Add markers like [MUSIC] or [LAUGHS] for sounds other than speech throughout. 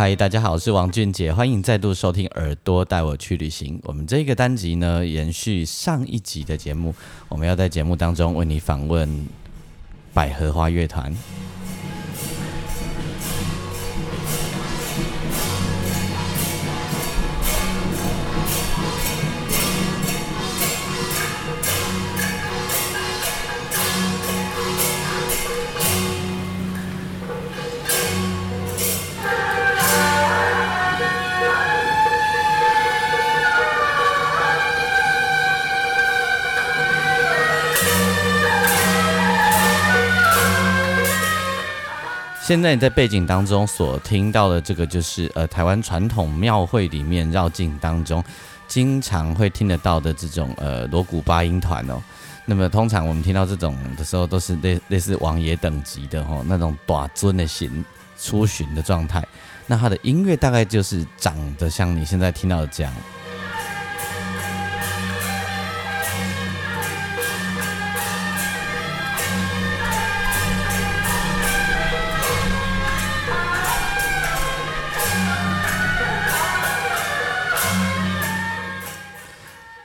嗨，大家好，我是王俊杰，欢迎再度收听《耳朵带我去旅行》。我们这个单集呢，延续上一集的节目，我们要在节目当中为你访问百合花乐团。现在你在背景当中所听到的这个，就是呃台湾传统庙会里面绕境当中经常会听得到的这种呃锣鼓八音团哦。那么通常我们听到这种的时候，都是类类似王爷等级的哦，那种短尊的行出巡的状态。那它的音乐大概就是长得像你现在听到的这样。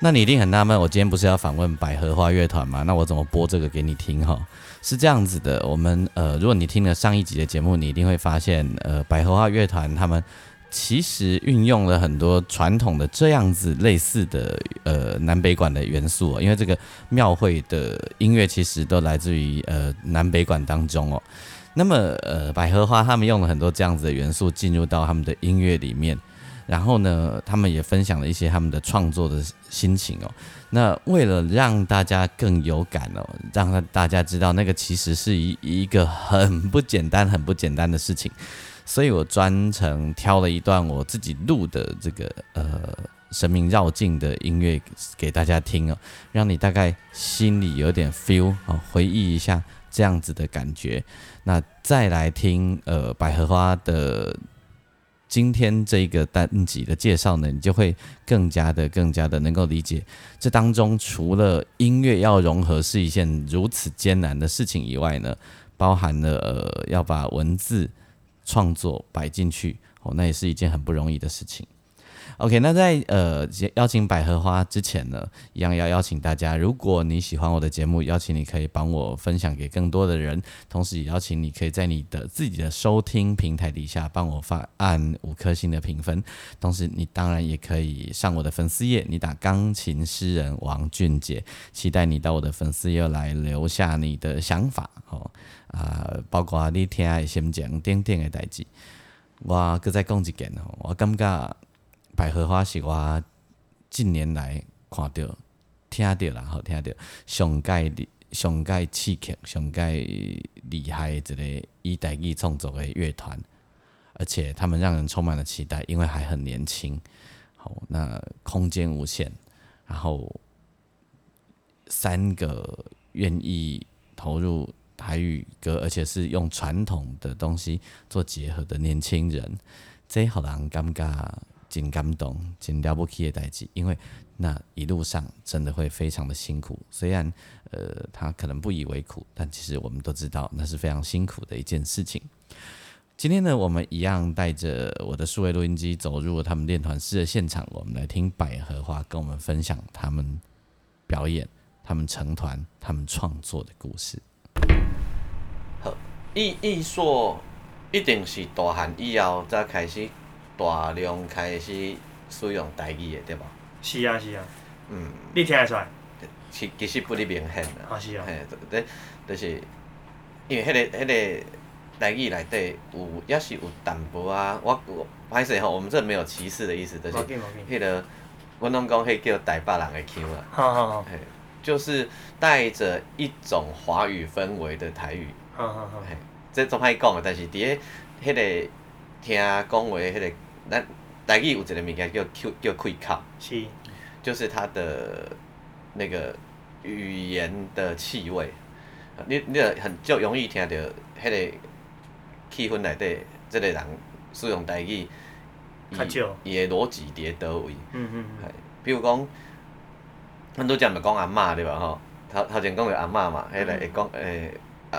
那你一定很纳闷，我今天不是要访问百合花乐团吗？那我怎么播这个给你听？哈，是这样子的，我们呃，如果你听了上一集的节目，你一定会发现，呃，百合花乐团他们其实运用了很多传统的这样子类似的呃南北管的元素哦，因为这个庙会的音乐其实都来自于呃南北管当中哦。那么呃，百合花他们用了很多这样子的元素进入到他们的音乐里面。然后呢，他们也分享了一些他们的创作的心情哦。那为了让大家更有感哦，让大家知道那个其实是一一个很不简单、很不简单的事情，所以我专程挑了一段我自己录的这个呃神明绕境的音乐给大家听哦，让你大概心里有点 feel 哦，回忆一下这样子的感觉。那再来听呃百合花的。今天这个单集的介绍呢，你就会更加的、更加的能够理解这当中除了音乐要融合是一件如此艰难的事情以外呢，包含了呃要把文字创作摆进去哦，那也是一件很不容易的事情。OK，那在呃邀请百合花之前呢，一样要邀请大家，如果你喜欢我的节目，邀请你可以帮我分享给更多的人，同时也邀请你可以在你的自己的收听平台底下帮我发按五颗星的评分，同时你当然也可以上我的粉丝页，你打钢琴诗人王俊杰，期待你到我的粉丝页来留下你的想法哦啊，包括你听爱先讲点点的代志，我搁再讲一件哦，我感觉。百合花是我近年来看到、听到然后听到上盖的、上盖刺激、上盖厉害的一个以代语创作的乐团，而且他们让人充满了期待，因为还很年轻。好，那空间无限，然后三个愿意投入台语歌，而且是用传统的东西做结合的年轻人，这好让人尴尬。真感动，真了不起的代志，因为那一路上真的会非常的辛苦。虽然呃，他可能不以为苦，但其实我们都知道那是非常辛苦的一件事情。今天呢，我们一样带着我的数位录音机走入他们练团式的现场，我们来听百合花跟我们分享他们表演、他们成团、他们创作的故事。好，艺艺术一定是大汉以后才开始。大量开始使用台语的，对无？是啊，是啊。嗯。你听会出来？其其实不哩明显啦。啊，是啊。嘿，对，就是因为迄个迄个台语内底有，也是有淡薄啊。我我歹势吼，我们这没有歧视的意思，就是迄个，阮拢讲迄叫台北人的腔啊。好好好。嘿，就是带着一种华语氛围的台语。好好好。嘿，这总歹讲诶，但是伫咧迄个听讲话迄个，咱台语有一个物件叫叫叫开口，是，就是它的那个语言的气味，你你很就容易听到迄个气氛内底，即个人使用台语，伊伊的逻辑伫咧倒位，嗯嗯嗯，比如讲，咱拄则咪讲阿嬷对吧吼？头头前讲个阿嬷嘛，迄个会讲诶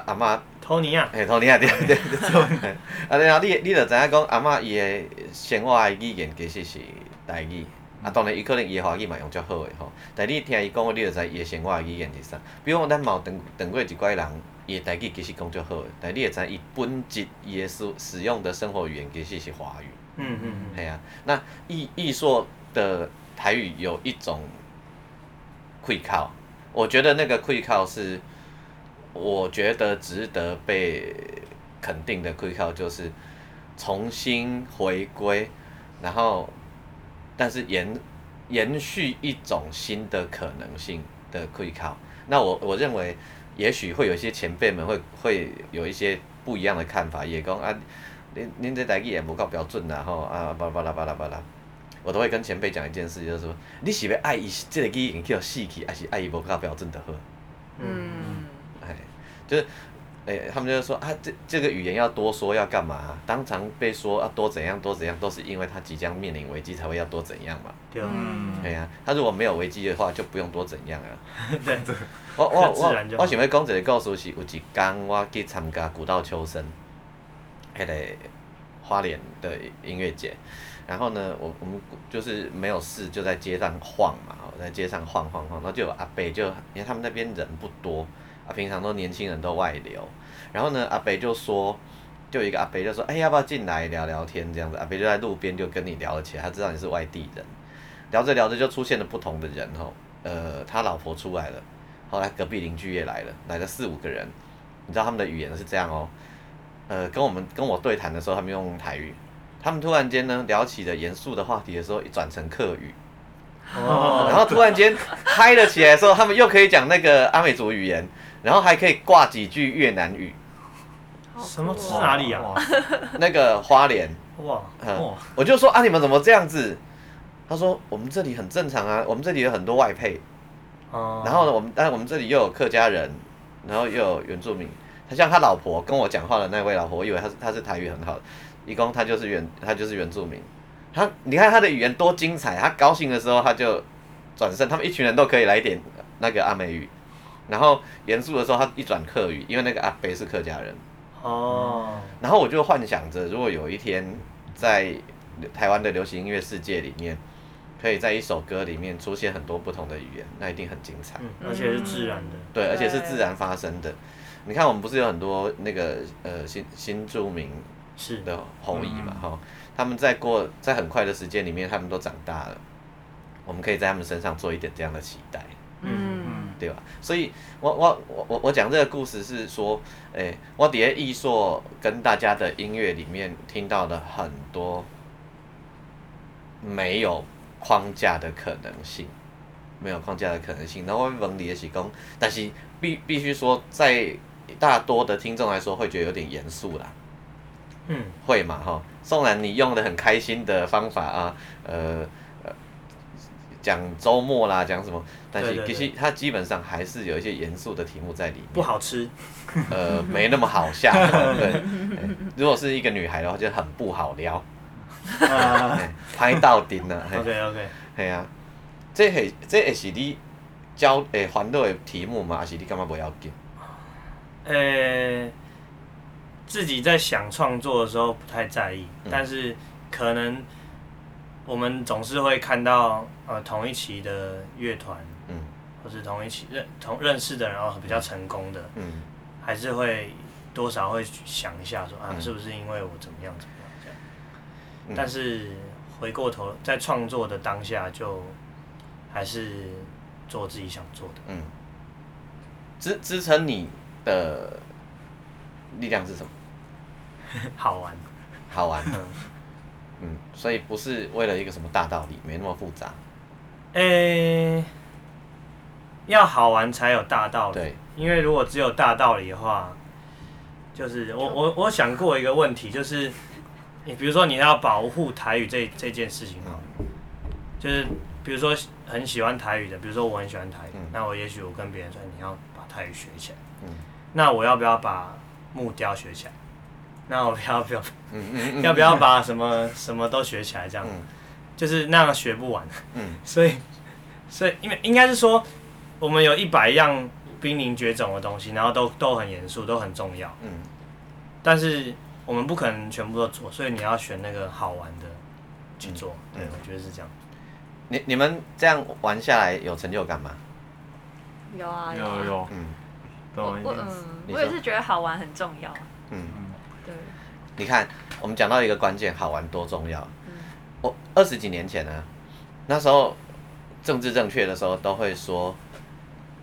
阿阿嬷。托尼啊。嘿，托尼啊，对对 [LAUGHS] 对。啊，然后你你着知影讲阿嬷伊诶生活诶语言其实是台语，啊当然伊可能伊诶华语嘛用足好诶吼，但你听伊讲，你着知伊诶生活诶语言是啥。比如讲咱嘛有等等过一寡人，伊诶台语其实讲足好诶，但你会知伊本质伊诶使使用的生活语言其实是华语。嗯嗯嗯。系啊，那艺艺硕的台语有一种会靠。我觉得那个愧靠是，我觉得值得被肯定的愧靠，就是重新回归，然后，但是延延续一种新的可能性的愧靠。那我我认为，也许会有一些前辈们会会有一些不一样的看法，也讲啊，您您这台机也不够标准呐，吼啊巴拉巴拉巴拉巴拉。我都会跟前辈讲一件事，就是说，你是要爱伊这个语言叫死去，还是爱伊无够标准的好？嗯，就是，哎，他们就是说啊，这这个语言要多说要干嘛？当场被说要多怎样多怎样，都是因为他即将面临危机才会要多怎样嘛。对啊。对啊，他如果没有危机的话，就不用多怎样啊。[LAUGHS] 对。我我我我想要讲一个故事，是有一天我去参加古道秋声，迄个花莲的音乐节。然后呢，我我们就是没有事，就在街上晃嘛，在街上晃晃晃，然后就有阿北就因为他们那边人不多，啊，平常都年轻人都外流，然后呢，阿北就说，就一个阿北就说，哎，要不要进来聊聊天这样子？阿北就在路边就跟你聊了起来，他知道你是外地人，聊着聊着就出现了不同的人吼，呃，他老婆出来了，后来隔壁邻居也来了，来了四五个人，你知道他们的语言是这样哦，呃，跟我们跟我对谈的时候，他们用台语。他们突然间呢聊起了严肃的话题的时候，一转成客语，哦，然后突然间嗨了起来的时候，他们又可以讲那个阿美族语言，然后还可以挂几句越南语。什么是哪里啊？那个花莲。哇，嗯我就说啊，你们怎么这样子？他说我们这里很正常啊，我们这里有很多外配。哦。然后呢，我们但我们这里又有客家人，然后又有原住民。他像他老婆跟我讲话的那位老婆，我以为他是他是台语很好的。一共他就是原他就是原住民，他你看他的语言多精彩，他高兴的时候他就转身，他们一群人都可以来点那个阿美语，然后严肃的时候他一转客语，因为那个阿北是客家人。哦。然后我就幻想着，如果有一天在台湾的流行音乐世界里面，可以在一首歌里面出现很多不同的语言，那一定很精彩。而且是自然的。对，而且是自然发生的。你看我们不是有很多那个呃新新著名。是的后裔嘛，哈，他们在过在很快的时间里面，他们都长大了，我们可以在他们身上做一点这样的期待，嗯，对吧？所以，我我我我我讲这个故事是说，诶，我底下艺硕跟大家的音乐里面听到了很多没有框架的可能性，没有框架的可能性。然后我问你的是讲，但是必必须说，在大多的听众来说，会觉得有点严肃啦。嗯，会嘛哈？纵然你用的很开心的方法啊，呃呃，讲周末啦，讲什么，但是其实它基本上还是有一些严肃的题目在里面。不好吃，呃，没那么好笑。[LAUGHS] 对，如果是一个女孩的话，就很不好撩。拍到顶了。OK OK。系啊，这系这也是你教诶烦恼的题目嘛？还是你感觉不要紧？诶。自己在想创作的时候不太在意，但是可能我们总是会看到呃同一期的乐团，嗯，或是同一期认同认识的人，然后比较成功的，嗯，还是会多少会想一下说啊，是不是因为我怎么样怎么样这样？但是回过头在创作的当下，就还是做自己想做的，嗯，支支撑你的力量是什么？[LAUGHS] 好玩，好玩，[LAUGHS] 嗯，所以不是为了一个什么大道理，没那么复杂。诶，要好玩才有大道理。对，因为如果只有大道理的话，就是我我我想过一个问题，就是你比如说你要保护台语这这件事情哈，就是比如说很喜欢台语的，比如说我很喜欢台语，那我也许我跟别人说你要把台语学起来，嗯。那我要不要把木雕学起来？那我要不要要不要把什么什么都学起来？这样就是那样学不完，[LAUGHS] 所以所以因为应该是说我们有一百样。濒临绝种的东西，然后都都很严肃，都很重要。嗯。但是我们不可能全部都做，所以你要选那个好玩的去做。对，我觉得是这样。你你们这样玩下来有成就感吗？有啊，有有。嗯。我嗯，我也是觉得好玩很重要。嗯嗯。对。你看，我们讲到一个关键，好玩多重要。嗯。我二十几年前呢，那时候政治正确的时候，都会说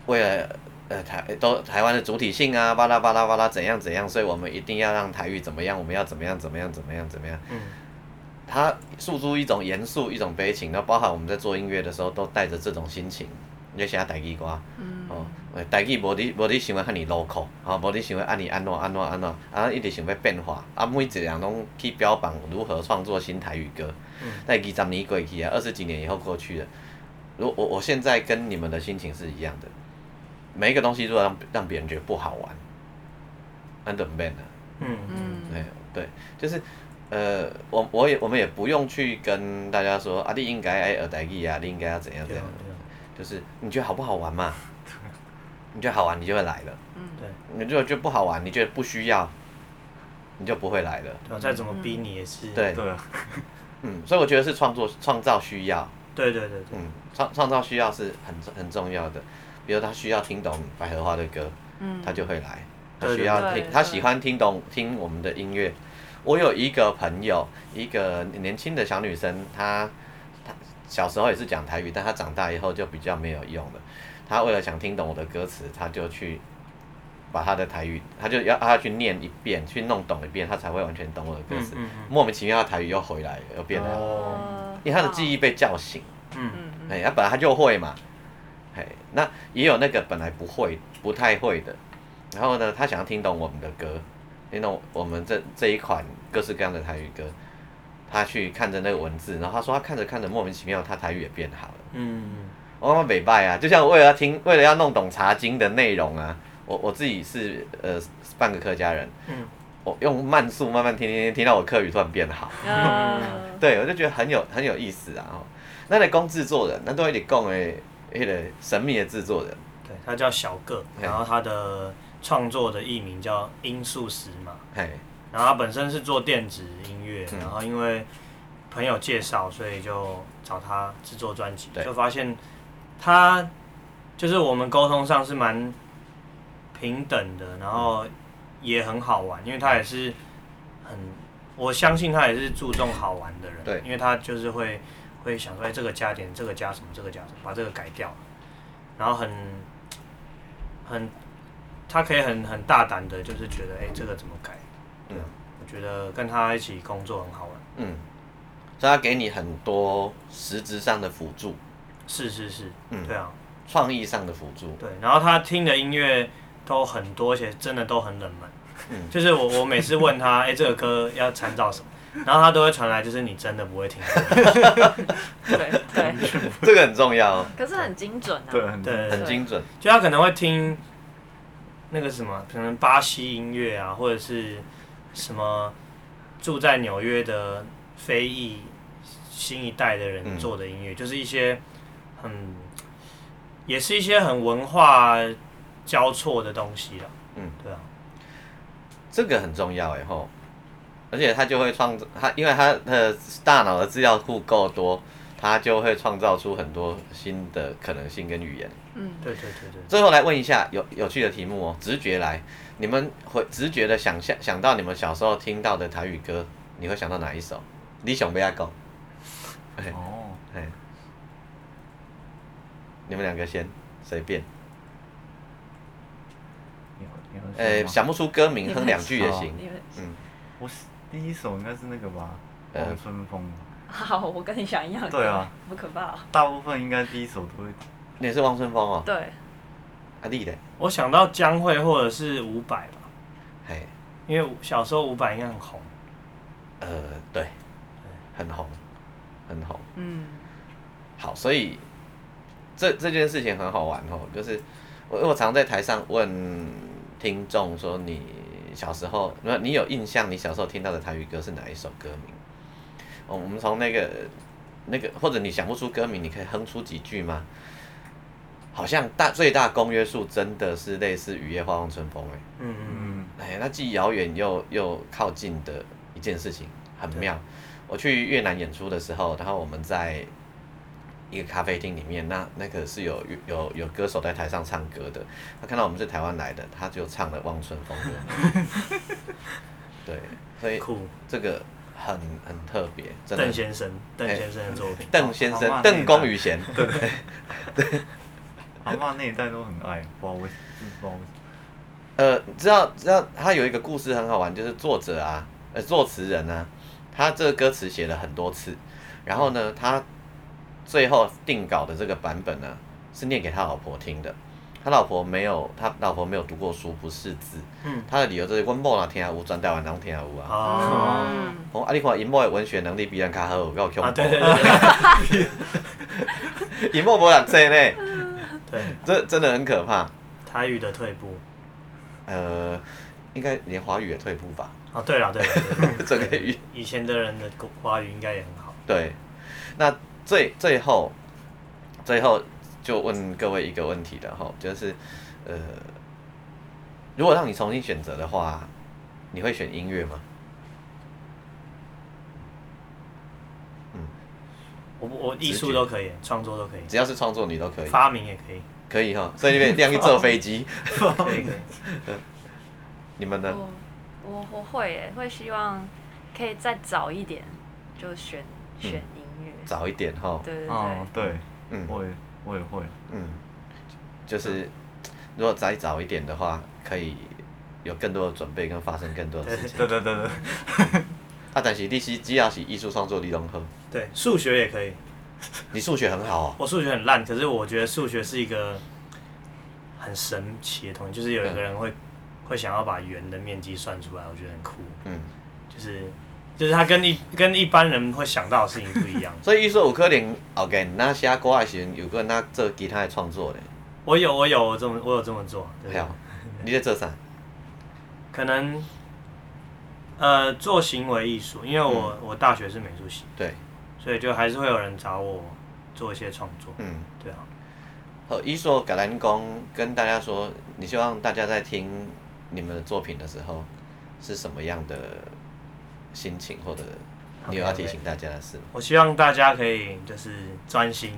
为了。呃，台都台湾的主体性啊，巴拉巴拉巴拉怎样怎样，所以我们一定要让台语怎么样，我们要怎么样怎么样怎么样怎么样。嗯。他诉诸一种严肃，一种悲情，那包含我们在做音乐的时候，都带着这种心情。你写台语歌，嗯。哦，台语无你无你想要遐尼 local，哦，无你想要安尼安怎安怎安怎，啊，一直想要变化，啊，每一样拢去标榜如何创作新台语歌。嗯。但二十年过去啊，二十几年以后过去了，如我我现在跟你们的心情是一样的。每一个东西如果让让别人觉得不好玩，那怎么办呢？嗯嗯，对对，就是呃，我我也我们也不用去跟大家说啊，你应该爱耳代意啊，你应该要怎样怎样，就是你觉得好不好玩嘛？你觉得好玩，你就会来了。嗯，对。你如果觉得不好玩，你觉得不需要，你就不会来了。对，再怎么逼你也是。对对。嗯，所以我觉得是创作创造需要。对对对对。嗯，创创造需要是很很重要的。比如他需要听懂百合花的歌，嗯他就会来。他需要听，他喜欢听懂听我们的音乐。我有一个朋友，一个年轻的小女生，她她小时候也是讲台语，但她长大以后就比较没有用了。她为了想听懂我的歌词，他就去把他的台语，他就要他去念一遍，去弄懂一遍，他才会完全懂我的歌词。莫名其妙，台语又回来，又变了，因为他的记忆被叫醒。嗯嗯，哎，他本来他就会嘛。嘿，那也有那个本来不会、不太会的，然后呢，他想要听懂我们的歌，听懂我们这这一款各式各样的台语歌，他去看着那个文字，然后他说他看着看着莫名其妙，他台语也变好了。嗯，我们北拜啊，就像为了要听，为了要弄懂茶经的内容啊，我我自己是呃半个客家人，嗯，我用慢速慢慢听听听，听到我客语突然变好。嗯，[LAUGHS] 对，我就觉得很有很有意思啊。那得讲制作人，那都一直讲诶。一个神秘的制作人，对他叫小个，然后他的创作的艺名叫音速石嘛，然后他本身是做电子音乐，然后因为朋友介绍，所以就找他制作专辑，就发现他就是我们沟通上是蛮平等的，然后也很好玩，因为他也是很，我相信他也是注重好玩的人，对，因为他就是会。会想说，哎，这个加点，这个加什么，这个加什么，把这个改掉，然后很很，他可以很很大胆的，就是觉得，哎，这个怎么改？嗯，我觉得跟他一起工作很好玩。嗯，所以他给你很多实质上的辅助。是是是，嗯，对啊，创意上的辅助。对，然后他听的音乐都很多，而且真的都很冷门。嗯，[LAUGHS] 就是我我每次问他，哎，这个歌要参照什么？然后他都会传来，就是你真的不会听。[LAUGHS] 对对，这个很重要。可是很精准啊。对，对，很精准。就他可能会听那个什么，可能巴西音乐啊，或者是什么住在纽约的非裔新一代的人做的音乐，就是一些很，也是一些很文化交错的东西了。嗯，对啊。这个很重要哎吼。而且他就会创造他，因为他的大脑的资料库够多，他就会创造出很多新的可能性跟语言。嗯，对对对对。最后来问一下有有趣的题目哦，直觉来，你们会直觉的想象想到你们小时候听到的台语歌，你会想到哪一首？你想不要讲？哦，哎，你们两个先随便。呃，想不出歌名，哼两句也行。嗯，我是。第一首应该是那个吧，望春风。好，我跟你想一样。对啊。不可怕。大部分应该第一首都会。你是望春风哦。对。阿弟的。我想到江蕙或者是伍佰吧。嘿。因为小时候伍佰应该很红。呃，对，很红，很红。嗯。好，所以这这件事情很好玩哦，就是我我常在台上问听众说，你小时候，那你有印象，你小时候听到的台语歌是哪一首歌名？哦，我们从那个那个，或者你想不出歌名，你可以哼出几句吗？好像大最大公约数真的是类似《雨夜花望春风》哎，嗯嗯嗯，哎，那既遥远又又靠近的一件事情，很妙。我去越南演出的时候，然后我们在一个咖啡厅里面，那那个是有有有歌手在台上唱歌的，他看到我们是台湾来的，他就唱了《望春风》歌。[LAUGHS] 对，所以这个很很特别。邓先生，邓先生的作品。[LAUGHS] 邓先生，邓公与贤，对对。阿妈那一代都很爱，不知道为什么，不知道为什么。呃，知道知道，他有一个故事很好玩，就是作者啊，呃，作词人啊，他这个歌词写了很多次，然后呢，他最后定稿的这个版本呢，是念给他老婆听的。他老婆没有，他老婆没有读过书，不识字。嗯。他的理由就是，阮某若听有，全台湾人听有啊。哦。哦，啊，你看，因某的文学能力比咱较好，够强。啊，对对对。因某无人这呢。对，这真的很可怕。台语的退步，呃，应该连华语也退步吧？啊，对了，对了，对 [LAUGHS] 这个语，以前的人的华语应该也很好。对，那最最后，最后就问各位一个问题的哈，就是，呃，如果让你重新选择的话，你会选音乐吗？我我艺术都可以，创作都可以，只要是创作你都可以，发明也可以，可以哈，所以你边亮一坐飞机，可以可以，[LAUGHS] 你们呢？我我会诶，会希望可以再早一点就选选早一点哈，对对对，对，嗯，我也我也会，嗯，就是如果再早一点的话，可以有更多的准备跟发生更多的事情，对对对对。啊，但是你是只要是艺术创作，你拢好。对，数学也可以。你数学很好哦。我数学很烂，可是我觉得数学是一个很神奇的东西，就是有一个人会会想要把圆的面积算出来，我觉得很酷。嗯。就是就是他跟一跟一般人会想到的事情不一样。[LAUGHS] 所以艺术有可能，OK，那写歌的时候有个人那做吉他的创作的。我有，我有我这么，我有这么做。还有，你在做啥？可能。呃，做行为艺术，因为我我大学是美术系，对，所以就还是会有人找我做一些创作，嗯，对啊。好，艺术橄榄工跟大家说，你希望大家在听你们的作品的时候是什么样的心情，或者你有要提醒大家的事？我希望大家可以就是专心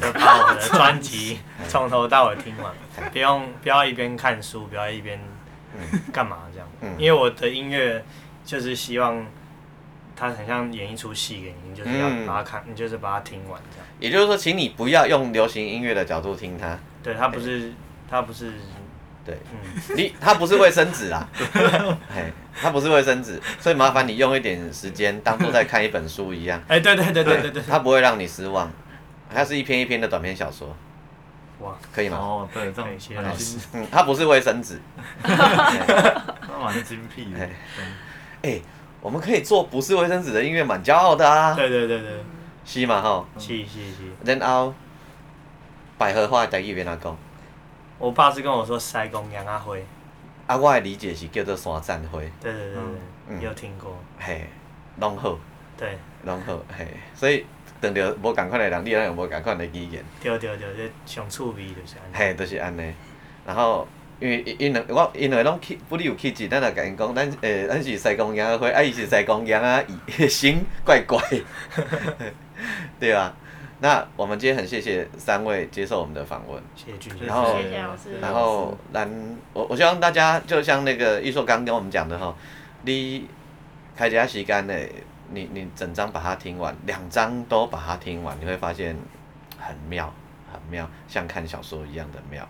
的把我的专辑 [LAUGHS] 从头到尾听完，不用不要一边看书，不要一边干嘛这样，因为我的音乐。就是希望他很像演一出戏给你，就是要把它看，你就是把它听完这样。也就是说，请你不要用流行音乐的角度听它。对，它不是，它不是，对，嗯，你它不是卫生纸啦，[LAUGHS] 嘿，它不是卫生纸，所以麻烦你用一点时间当做在看一本书一样。哎，[LAUGHS] 对对对对对对，它不会让你失望，它是一篇一篇的短篇小说。哇，可以吗？哦，对，这种嗯，它不是卫生纸。[LAUGHS] 蛮精辟的。哎，我们可以做不是卫生纸的音乐，蛮骄傲的啊！对对对对，是嘛吼？是是是。然后，百合花在一边哪讲？我爸是跟我说“西公羊阿灰”。啊，我的理解是叫做“山赞花”。对对对对，有听过。嘿，拢好。对。拢好，嘿，所以撞着无共款的人，你也有无共款的语言。对对对，这上趣味就是安尼。嘿，就是安尼，然后。因为因两我因为拢气不离有气质，咱也甲因讲，咱诶咱是西公羊啊花，啊伊是西公羊啊伊 [LAUGHS] 心怪怪，[LAUGHS] 对啊。那我们今天很谢谢三位接受我们的访问，谢谢君然后然后然我我希望大家就像那个艺硕刚跟我们讲的哈，你开家时间呢，你你整张把它听完，两张都把它听完，你会发现很妙很妙，像看小说一样的妙。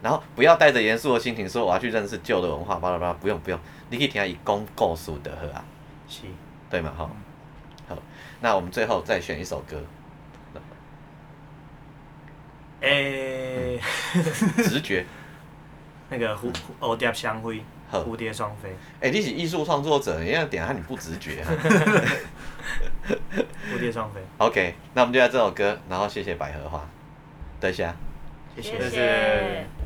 然后不要带着严肃的心情说我要去认识旧的文化，巴拉巴拉，不用不用，你可以听他以公告诉的喝啊，是，对嘛哈，好，那我们最后再选一首歌，诶，[LAUGHS] 直觉，那个蝴蝴蝶双飞，蝴蝶双飞，哎、你是艺术创作者，你要点下你不直觉、啊。[LAUGHS] 蝴蝶双飞，OK，那我们就来这首歌，然后谢谢百合花，等一下。谢谢谢。谢。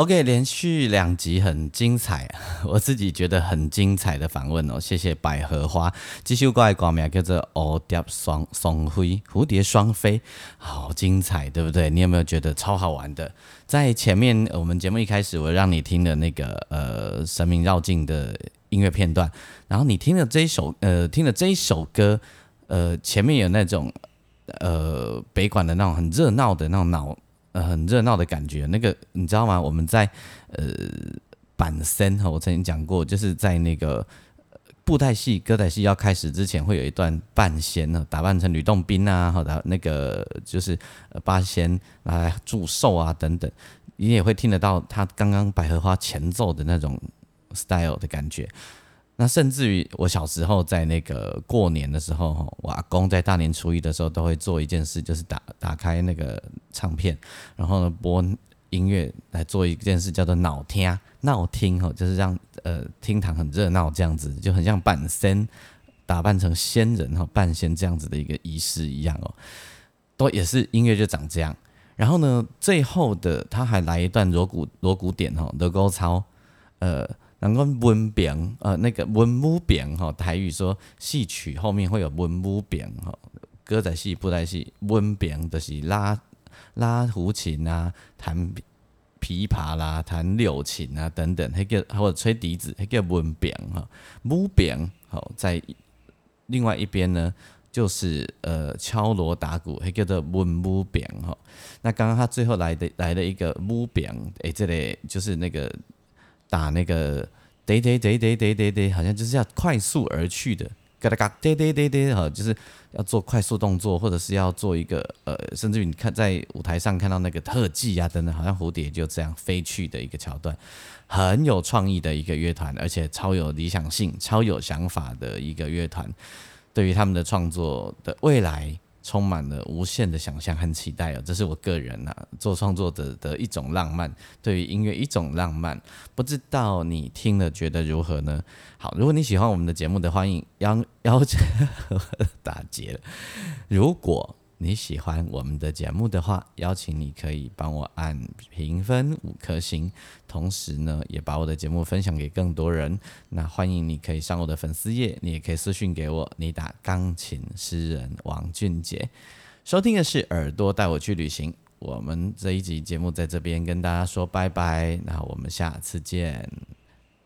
OK，连续两集很精彩！[LAUGHS] 我自己觉得很精彩的访问哦，谢谢百合花。这首歌的歌名叫做《蝴蝶双双飞》，蝴蝶双飞，好精彩，对不对？你有没有觉得超好玩的？在前面我们节目一开始，我让你听的那个呃《神明绕境》的音乐片段，然后你听了这一首呃听了这一首歌，呃前面有那种呃北管的那种很热闹的那种脑呃很热闹的感觉，那个你知道吗？我们在呃。板森哈，我曾经讲过，就是在那个布袋戏、歌仔戏要开始之前，会有一段扮仙呢，打扮成吕洞宾啊，或者那个就是八仙来祝寿啊等等，你也会听得到他刚刚百合花前奏的那种 style 的感觉。那甚至于我小时候在那个过年的时候，我阿公在大年初一的时候都会做一件事，就是打打开那个唱片，然后呢播。音乐来做一件事，叫做闹听闹听哈，就是让呃厅堂很热闹这样子，就很像扮仙，打扮成仙人哈，扮仙这样子的一个仪式一样哦，都也是音乐就长这样。然后呢，最后的他还来一段锣鼓锣鼓点哈，锣鼓操，呃，能够温扁呃那个温武扁哈，台语说戏曲后面会有温武扁哈，歌仔戏布袋戏温扁就是拉。拉胡琴啊，弹琵琶啦，弹柳琴啊，等等，还叫或者吹笛子，还叫文扁哈，木扁好，在另外一边呢，就是呃敲锣打鼓，还叫做文木扁哈。那刚刚他最后来的来了一个木扁，诶，这里就是那个打那个得得得得得得得，好像就是要快速而去的。嘎哒嘎，滴滴滴滴，哈，就是要做快速动作，或者是要做一个呃，甚至于你看在舞台上看到那个特技啊等等，好像蝴蝶就这样飞去的一个桥段，很有创意的一个乐团，而且超有理想性、超有想法的一个乐团，对于他们的创作的未来。充满了无限的想象和期待哦，这是我个人呐做创作者的一种浪漫，对于音乐一种浪漫，不知道你听了觉得如何呢？好，如果你喜欢我们的节目的，欢迎邀邀请 [LAUGHS] 打劫，如果。你喜欢我们的节目的话，邀请你可以帮我按评分五颗星，同时呢，也把我的节目分享给更多人。那欢迎你可以上我的粉丝页，你也可以私信给我，你打钢琴诗人王俊杰。收听的是耳朵带我去旅行，我们这一集节目在这边跟大家说拜拜，那我们下次见，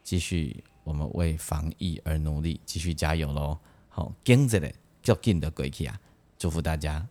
继续我们为防疫而努力，继续加油喽！好，跟着嘞，就紧的过去啊！祝福大家。